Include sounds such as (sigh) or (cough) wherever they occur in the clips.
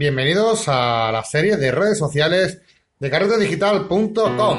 Bienvenidos a la serie de redes sociales de carretedigital.com.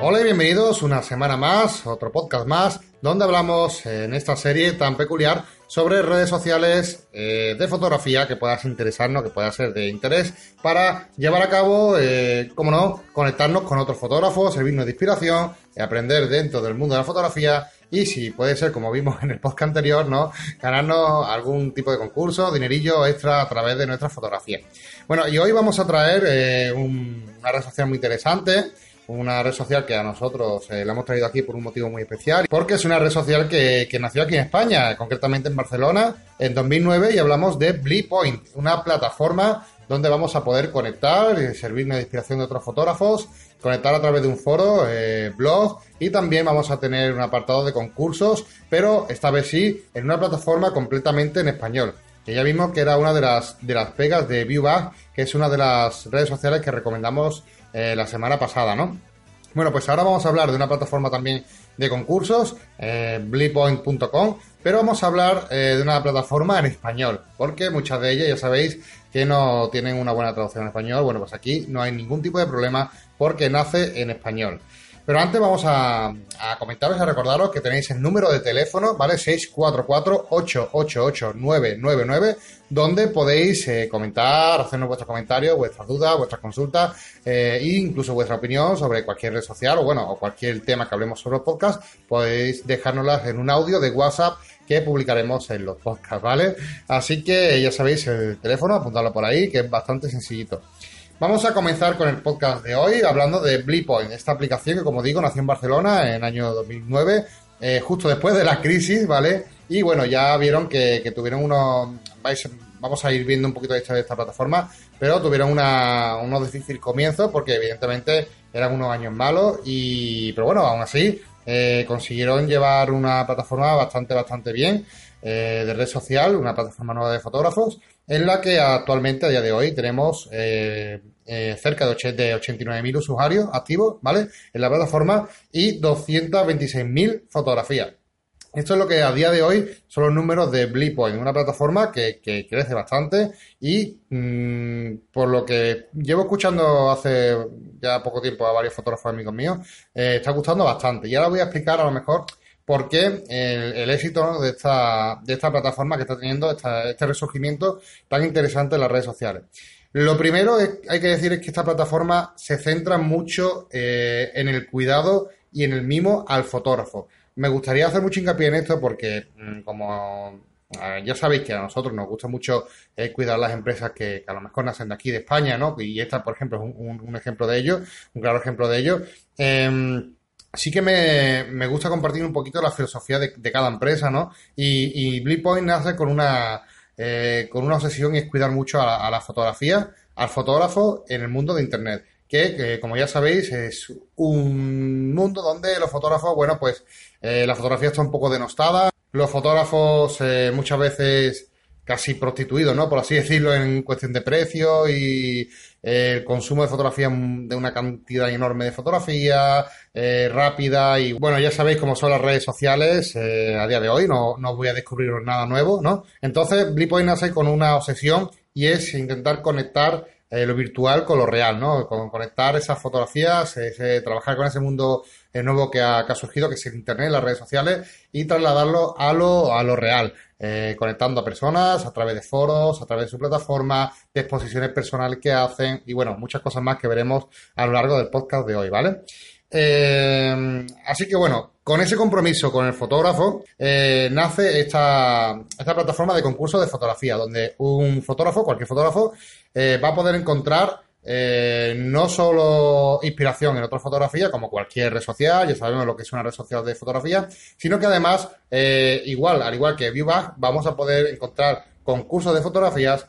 Hola y bienvenidos una semana más, otro podcast más, donde hablamos en esta serie tan peculiar sobre redes sociales eh, de fotografía que puedas interesarnos, que pueda ser de interés para llevar a cabo, eh, como no, conectarnos con otros fotógrafos, servirnos de inspiración, aprender dentro del mundo de la fotografía y si puede ser, como vimos en el podcast anterior, ¿no? Ganarnos algún tipo de concurso, dinerillo extra a través de nuestras fotografías. Bueno, y hoy vamos a traer eh, una red social muy interesante una red social que a nosotros eh, la hemos traído aquí por un motivo muy especial, porque es una red social que, nació aquí en España, concretamente en Barcelona, en 2009, y hablamos de Bleepoint, una plataforma donde vamos a poder conectar, y servirme de inspiración de otros fotógrafos, conectar a través de un foro, eh, blog, y también vamos a tener un apartado de concursos, pero esta vez sí, en una plataforma completamente en español que ya vimos que era una de las, de las pegas de ViewBag, que es una de las redes sociales que recomendamos eh, la semana pasada, ¿no? Bueno, pues ahora vamos a hablar de una plataforma también de concursos, eh, bleepoint.com, pero vamos a hablar eh, de una plataforma en español, porque muchas de ellas ya sabéis que no tienen una buena traducción en español. Bueno, pues aquí no hay ningún tipo de problema porque nace en español. Pero antes vamos a, comentaros y a recordaros que tenéis el número de teléfono, ¿vale? 644-888-999, donde podéis eh, comentar, hacernos vuestros comentarios, vuestras dudas, vuestras consultas eh, e incluso vuestra opinión sobre cualquier red social o, bueno, o cualquier tema que hablemos sobre el podcast. Podéis dejárnoslas en un audio de WhatsApp publicaremos en los podcasts, ¿vale? Así que ya sabéis el teléfono, apuntadlo por ahí, que es bastante sencillito. Vamos a comenzar con el podcast de hoy hablando de Bleepoint, esta aplicación que, como digo, nació en Barcelona en el año 2009, eh, justo después de la crisis, ¿vale? Y bueno, ya vieron que, tuvieron unos. vamos a ir viendo un poquito de esta, de esta plataforma, pero tuvieron unos difíciles comienzos porque, evidentemente, eran unos años malos, y pero bueno, aún así, eh, consiguieron llevar una plataforma bastante, bastante bien eh, de red social, una plataforma nueva de fotógrafos, en la que actualmente, a día de hoy, tenemos eh, eh, cerca de, 89.000 usuarios activos, ¿vale? En la plataforma y 226.000 fotografías. Esto es lo que a día de hoy son los números de Bleepoint, una plataforma que, crece bastante y mm, por lo que llevo escuchando hace ya poco tiempo a varios fotógrafos amigos míos, eh, está gustando bastante. Y ahora voy a explicar a lo mejor por qué el, éxito de, esta, de esta plataforma que está teniendo este resurgimiento tan interesante en las redes sociales. Lo primero que hay que decir es que esta plataforma se centra mucho eh, en el cuidado y en el mimo al fotógrafo. Me gustaría hacer mucho hincapié en esto porque, mm, como ya sabéis que a nosotros nos gusta mucho eh, cuidar las empresas que, a lo mejor nacen de aquí, de España, ¿no? Y esta, por ejemplo, es un, ejemplo de ello, un claro ejemplo de ello. Em, sí que me, gusta compartir un poquito la filosofía de, cada empresa, ¿no? Y, y Bleepoint nace con una eh, con una obsesión y es cuidar mucho a la, fotografía, al fotógrafo en el mundo de Internet. Que, como ya sabéis, es un mundo donde los fotógrafos, bueno, pues eh, la fotografía está un poco denostada. Los fotógrafos eh, muchas veces casi prostituidos, ¿no? Por así decirlo, en cuestión de precio y eh, el consumo de fotografía de una cantidad enorme de fotografía, rápida y bueno, ya sabéis cómo son las redes sociales a día de hoy, no, no voy a descubrir nada nuevo, ¿no? Entonces, Blipoint nace con una obsesión y es intentar conectar lo virtual con lo real, ¿no? Con conectar esas fotografías, trabajar con ese mundo nuevo que ha, que ha, surgido, que es el Internet, las redes sociales, y trasladarlo a lo, a lo real. Eh, conectando a personas a través de foros, a través de su plataforma, de exposiciones personales que hacen y bueno, muchas cosas más que veremos a lo largo del podcast de hoy, ¿vale? Eh, así que bueno, con ese compromiso con el fotógrafo eh, nace esta, esta plataforma de concurso de fotografía, donde un fotógrafo, cualquier fotógrafo, va a poder encontrar eh, no solo inspiración en otra fotografía, como cualquier red social, ya sabemos lo que es una red social de fotografía, sino que además, eh, igual, al igual que ViewBag, vamos a poder encontrar concursos de fotografías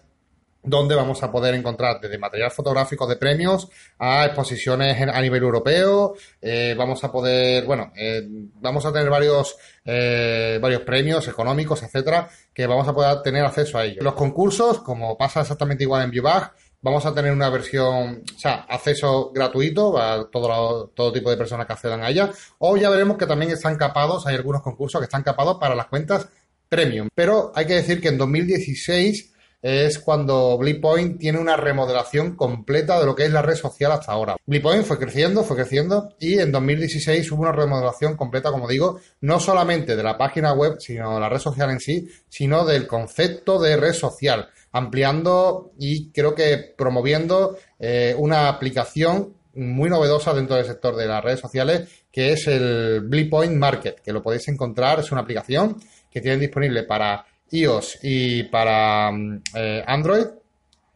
donde vamos a poder encontrar desde material fotográfico de premios a exposiciones a nivel europeo. Eh, vamos a poder, bueno, vamos a tener varios, varios premios económicos, etcétera, que vamos a poder tener acceso a ellos. Los concursos, como pasa exactamente igual en ViewBag, vamos a tener una versión, o sea, acceso gratuito a todo, todo tipo de personas que accedan a ella, o ya veremos que también están capados, hay algunos concursos que están capados para las cuentas premium. Pero hay que decir que en 2016 es cuando Blipoint tiene una remodelación completa de lo que es la red social hasta ahora. Blipoint fue creciendo, fue creciendo y en 2016 hubo una remodelación completa, como digo, no solamente de la página web, sino de la red social en sí, sino del concepto de red social, ampliando y creo que promoviendo eh, una aplicación muy novedosa dentro del sector de las redes sociales, que es el Blipoint Market, que lo podéis encontrar, es una aplicación que tienen disponible para iOS y para mm, eh, Android,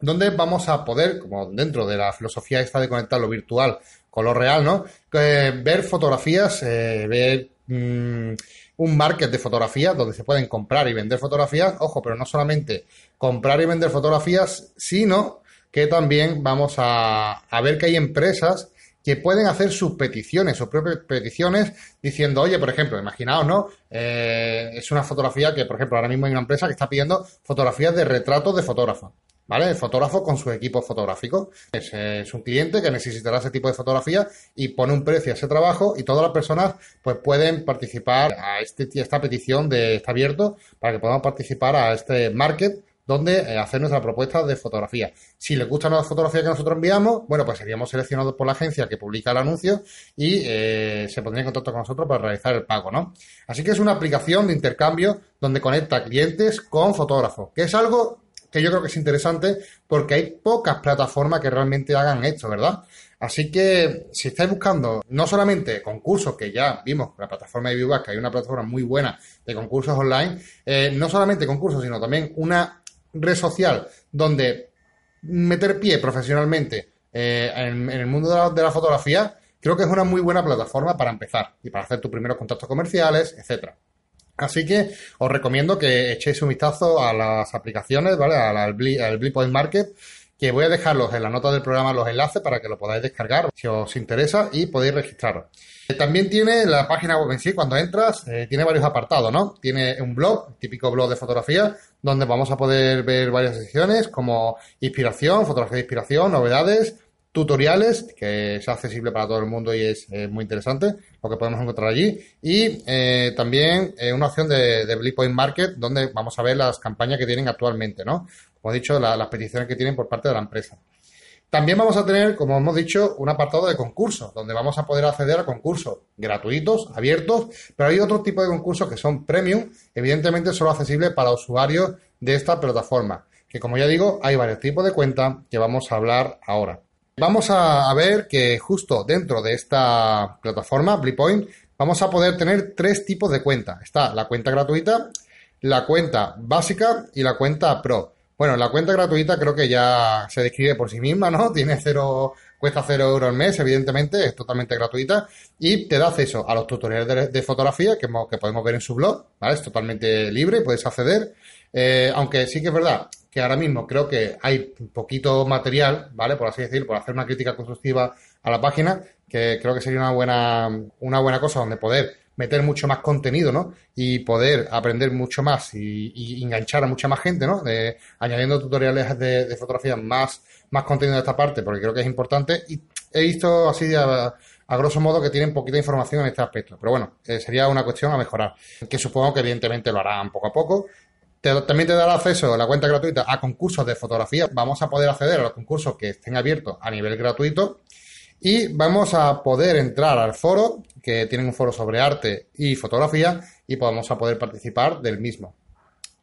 donde vamos a poder, como dentro de la filosofía esta de conectar lo virtual con lo real, ¿no? Ver fotografías, eh, ver mm, un market de fotografías donde se pueden comprar y vender fotografías, ojo, pero no solamente comprar y vender fotografías, sino que también vamos a ver que hay empresas que pueden hacer sus peticiones, sus propias peticiones, diciendo, oye, por ejemplo, imaginaos, ¿no? Eh, es una fotografía que, por ejemplo, ahora mismo hay una empresa que está pidiendo fotografías de retratos de fotógrafo. ¿Vale? El fotógrafo con su equipo fotográfico. Es, es, un cliente que necesitará ese tipo de fotografía y pone un precio a ese trabajo y todas las personas pues pueden participar a este, esta petición de está abierto para que podamos participar a este market donde eh, hacer nuestra propuesta de fotografía. Si les gusta la fotografía que nosotros enviamos, bueno, pues seríamos seleccionados por la agencia que publica el anuncio y eh, se pondría en contacto con nosotros para realizar el pago, ¿no? Así que es una aplicación de intercambio donde conecta clientes con fotógrafos, que es algo que yo creo que es interesante porque hay pocas plataformas que realmente hagan esto, ¿verdad? Así que si estáis buscando no solamente concursos, que ya vimos la plataforma de ViewBack, que hay una plataforma muy buena de concursos online, eh, no solamente concursos, sino también una red social donde meter pie profesionalmente eh, en, el mundo de la, fotografía, creo que es una muy buena plataforma para empezar y para hacer tus primeros contactos comerciales, etcétera. Así que os recomiendo que echéis un vistazo a las aplicaciones, ¿vale? Al, al Point Market, que voy a dejarlos en la nota del programa los enlaces para que lo podáis descargar si os interesa y podéis registraros. También tiene la página web en sí, cuando entras, eh, tiene varios apartados, ¿no? Tiene un blog, típico blog de fotografía, donde vamos a poder ver varias secciones como inspiración, fotografía de inspiración, novedades, tutoriales, que es accesible para todo el mundo y es eh, muy interesante lo que podemos encontrar allí. Y eh, también una opción de, de Point Market, donde vamos a ver las campañas que tienen actualmente, ¿no? Como he dicho, las peticiones que tienen por parte de la empresa. También vamos a tener, como hemos dicho, un apartado de concursos, donde vamos a poder acceder a concursos gratuitos, abiertos, pero hay otro tipo de concursos que son premium, evidentemente solo accesibles para usuarios de esta plataforma, que como ya digo, hay varios tipos de cuentas que vamos a hablar ahora. Vamos a, ver que justo dentro de esta plataforma, Blipoint, vamos a poder tener tres tipos de cuenta. Está la cuenta gratuita, la cuenta básica y la cuenta pro. Bueno, la cuenta gratuita creo que ya se describe por sí misma, ¿no? (laughs) Tiene cero, cuesta cero euros al mes, evidentemente, es totalmente gratuita y te da acceso a los tutoriales de, fotografía que, que, podemos ver en su blog, ¿vale? Es totalmente libre, puedes acceder. Eh, aunque sí que es verdad que ahora mismo creo que hay poquito material, ¿vale? Por así decir, por hacer una crítica constructiva a la página, que creo que sería una buena, una buena cosa donde poder meter mucho más contenido, ¿no? Y poder aprender mucho más y, enganchar a mucha más gente, ¿no? De, añadiendo tutoriales de, fotografía más, más contenido de esta parte, porque creo que es importante. Y he visto así a, grosso modo que tienen poquita información en este aspecto. Pero bueno, eh, sería una cuestión a mejorar. Que supongo que evidentemente lo harán poco a poco. También te dará acceso a la cuenta gratuita a concursos de fotografía. Vamos a poder acceder a los concursos que estén abiertos a nivel gratuito y vamos a poder entrar al foro, que tienen un foro sobre arte y fotografía, y vamos a poder participar del mismo.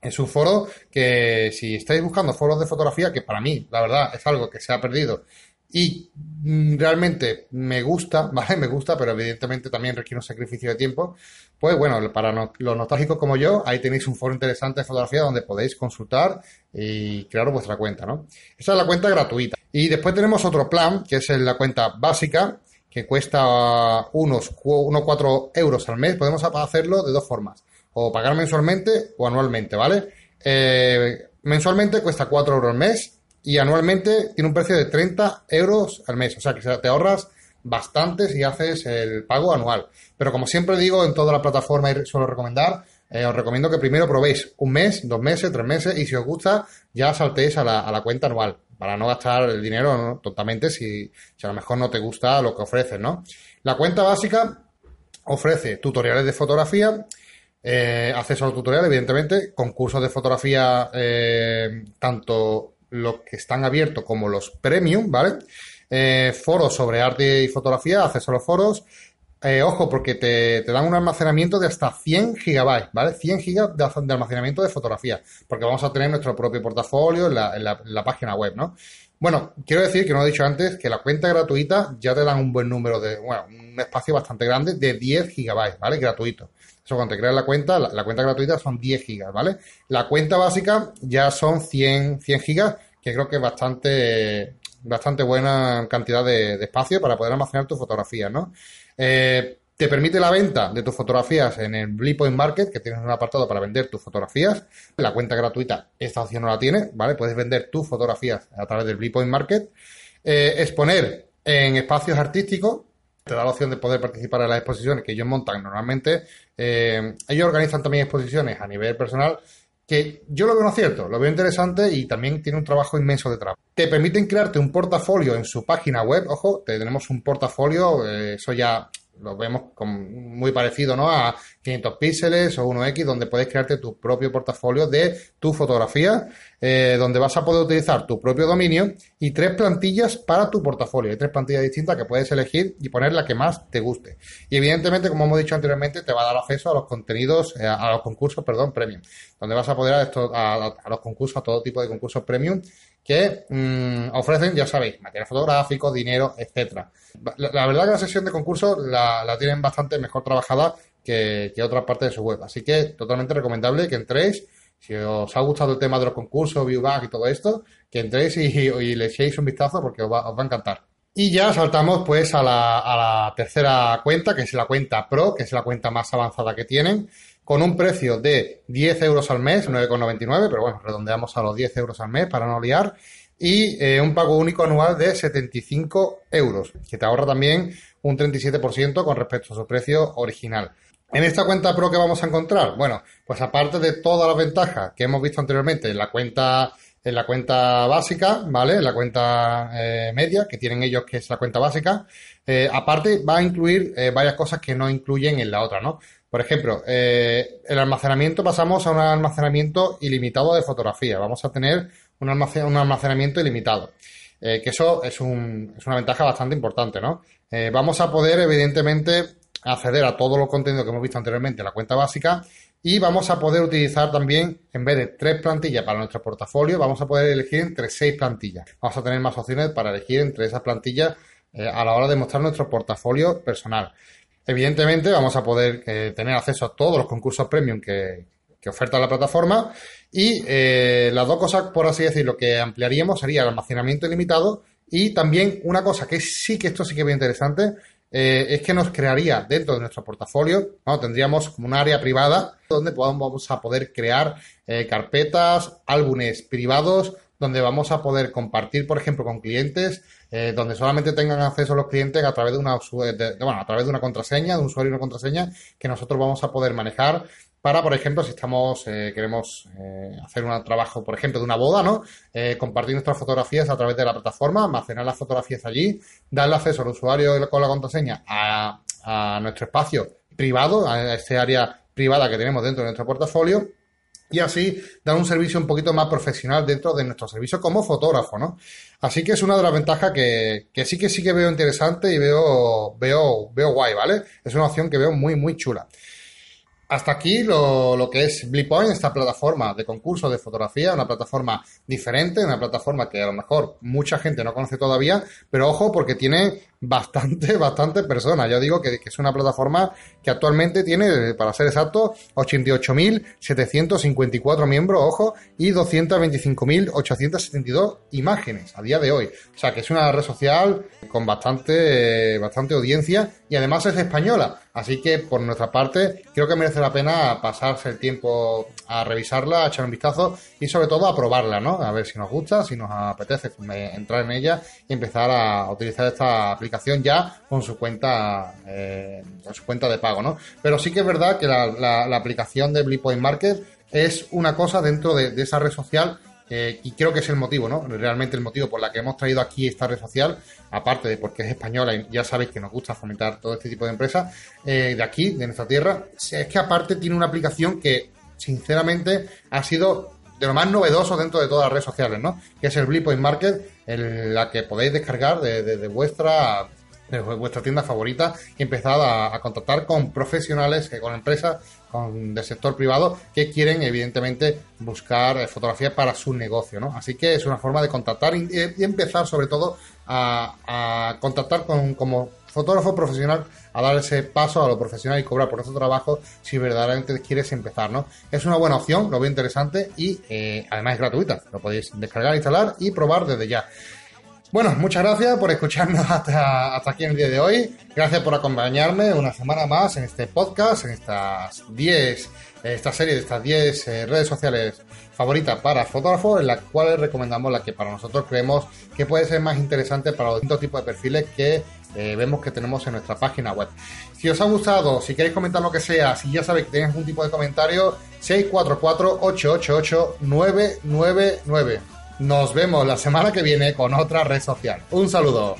Es un foro que si estáis buscando foros de fotografía, que para mí, la verdad, es algo que se ha perdido y mm, realmente me gusta, (laughs) ¿vale? Me gusta, pero evidentemente también requiere un sacrificio de tiempo. Pues bueno, para los nostálgicos como yo, ahí tenéis un foro interesante de fotografía donde podéis consultar y crear vuestra cuenta, ¿no? Esa es la cuenta gratuita. Y después tenemos otro plan, que es la cuenta básica, que cuesta unos, unos 4 euros al mes. Podemos hacerlo de dos formas. O pagar mensualmente o anualmente, ¿vale? Eh, mensualmente cuesta 4 euros al mes y anualmente tiene un precio de 30 euros al mes. O sea que te ahorras bastante si haces el pago anual. Pero como siempre digo en toda la plataforma y suelo recomendar, eh, os recomiendo que primero probéis un mes, dos meses, tres meses y si os gusta ya saltéis a la, a la cuenta anual. para no gastar el dinero totalmente si, si a lo mejor no te gusta lo que ofrecen, ¿no? La cuenta básica ofrece tutoriales de fotografía, eh, acceso a los tutoriales, evidentemente, concursos de fotografía, eh, tanto los que están abiertos como los premium, ¿vale? Eh, foros sobre arte y fotografía, acceso a los foros. ojo, porque te, dan un almacenamiento de hasta 100 gigabytes, ¿vale? 100 gigas de, almacenamiento de fotografía, porque vamos a tener nuestro propio portafolio en la, la página web, ¿no? Bueno, quiero decir que no he dicho antes que la cuenta gratuita ya te dan un buen número de, bueno, un espacio bastante grande de 10 gigabytes, ¿vale? Gratuito. Eso cuando te creas la cuenta, la, cuenta gratuita son 10 gigas, ¿vale? La cuenta básica ya son 100, 100 gigas, que creo que es bastante, bastante buena cantidad de, espacio para poder almacenar tus fotografías, ¿no? Eh, te permite la venta de tus fotografías en el Blipoint Market, que tienes un apartado para vender tus fotografías. La cuenta gratuita, esta opción no la tiene, ¿vale? Puedes vender tus fotografías a través del Blipoint Market. Eh, exponer en espacios artísticos, te da la opción de poder participar en las exposiciones que ellos montan normalmente. Eh, ellos organizan también exposiciones a nivel personal que yo lo veo no cierto, lo veo interesante y también tiene un trabajo inmenso detrás. Te permiten crearte un portafolio en su página web, ojo, tenemos un portafolio, eh, eso ya lo vemos muy parecido ¿no? a 500 píxeles o 1X, donde puedes crearte tu propio portafolio de tu fotografía, eh, donde vas a poder utilizar tu propio dominio y tres plantillas para tu portafolio. Hay tres plantillas distintas que puedes elegir y poner la que más te guste. Y evidentemente, como hemos dicho anteriormente, te va a dar acceso a los contenidos, eh, a los concursos, perdón, premium, donde vas a poder a, esto, a, los concursos, a todo tipo de concursos premium que mm, ofrecen, ya sabéis, material fotográfico, dinero, etcétera. La, verdad que la sesión de concursos la, tienen bastante mejor trabajada que, que otra parte de su web. Así que totalmente recomendable que entréis. Si os ha gustado el tema de los concursos, viewback y todo esto, que entréis (laughs) y, le echéis un vistazo porque os va, os va a encantar. Y ya saltamos pues a la, a la tercera cuenta, que es la cuenta Pro, que es la cuenta más avanzada que tienen con un precio de 10 euros al mes, 9,99, pero bueno, redondeamos a los 10 euros al mes para no liar, y eh, un pago único anual de 75 euros, que te ahorra también un 37% con respecto a su precio original. En esta cuenta Pro que vamos a encontrar, bueno, pues aparte de todas las ventajas que hemos visto anteriormente en la cuenta en la cuenta básica, ¿vale? En la cuenta eh, media que tienen ellos, que es la cuenta básica. Eh, aparte, va a incluir varias cosas que no incluyen en la otra, ¿no? Por ejemplo, eh, el almacenamiento pasamos a un almacenamiento ilimitado de fotografía. Vamos a tener un, almacenamiento ilimitado. Eh, que eso es, una ventaja bastante importante, ¿no? Eh, vamos a poder, evidentemente, acceder a todo los contenido que hemos visto anteriormente en la cuenta básica y vamos a poder utilizar también, en vez de tres plantillas para nuestro portafolio, vamos a poder elegir entre seis plantillas. Vamos a tener más opciones para elegir entre esas plantillas a la hora de mostrar nuestro portafolio personal. Evidentemente vamos a poder eh, tener acceso a todos los concursos premium que, oferta la plataforma y eh, las dos cosas, por así decirlo, que ampliaríamos sería el almacenamiento ilimitado y también una cosa que sí que esto sí que es interesante, eh, es que nos crearía dentro de nuestro portafolio, ¿no? tendríamos como un área privada donde vamos a poder crear carpetas, álbumes privados, donde vamos a poder compartir, por ejemplo, con clientes eh, donde solamente tengan acceso los clientes a través de una bueno, a través de una contraseña, de un usuario y una contraseña que nosotros vamos a poder manejar para, por ejemplo, si estamos eh, queremos eh, hacer un trabajo, por ejemplo, de una boda, ¿no? compartir nuestras fotografías a través de la plataforma, almacenar las fotografías allí, darle acceso al usuario con la contraseña a, a nuestro espacio privado, a este área privada que tenemos dentro de nuestro portafolio y así dar un servicio un poquito más profesional dentro de nuestro servicio como fotógrafo, ¿no? Así que es una de las ventajas que, que sí que sí que veo interesante y veo, veo, veo guay, ¿vale? Es una opción que veo muy, muy chula. Hasta aquí lo, lo, que es Blipoint, esta plataforma de concurso de fotografía, una plataforma diferente, una plataforma que a lo mejor mucha gente no conoce todavía, pero ojo porque tiene bastante, (laughs) bastante personas. Yo digo que, que es una plataforma que actualmente tiene, para ser exacto, 88.754 miembros, ojo, y 225.872 imágenes a día de hoy. O sea que es una red social con bastante, bastante audiencia y además es española. Así que por nuestra parte creo que merece la pena pasarse el tiempo a revisarla, a echar un vistazo y sobre todo a probarla, ¿no? A ver si nos gusta, si nos apetece entrar en ella y empezar a utilizar esta aplicación ya con su cuenta, eh, con su cuenta de pago, ¿no? Pero sí que es verdad que la, aplicación de Blipoint Market es una cosa dentro de, esa red social eh, y creo que es el motivo, ¿no? Realmente el motivo por la que hemos traído aquí esta red social, aparte de porque es española y ya sabéis que nos gusta fomentar todo este tipo de empresas, eh, de aquí, de nuestra tierra, es que aparte tiene una aplicación que, sinceramente, ha sido de lo más novedoso dentro de todas las redes sociales, ¿no? Que es el Blipoint Market, en la que podéis descargar de, de vuestra de vuestra tienda favorita y empezad a, contactar con profesionales, con empresas con, del sector privado que quieren evidentemente buscar eh, fotografía para su negocio, ¿no? Así que es una forma de contactar y, empezar sobre todo a, contactar con como fotógrafo profesional a dar ese paso a lo profesional y cobrar por ese trabajo si verdaderamente quieres empezar, ¿no? Es una buena opción, lo veo interesante y eh, además es gratuita. Lo podéis descargar, instalar y probar desde ya. Bueno, muchas gracias por escucharnos (laughs) hasta, aquí en el día de hoy. Gracias por acompañarme una semana más en este podcast, en estas 10, esta serie de estas 10 eh, redes sociales favoritas para fotógrafos, en las cuales recomendamos la que para nosotros creemos que puede ser más interesante para los distintos tipos de perfiles que eh, vemos que tenemos en nuestra página web. Si os ha gustado, si queréis comentar lo que sea, si ya sabéis que tenéis algún tipo de comentario, 644-888-999. Nos vemos la semana que viene con otra red social. Un saludo.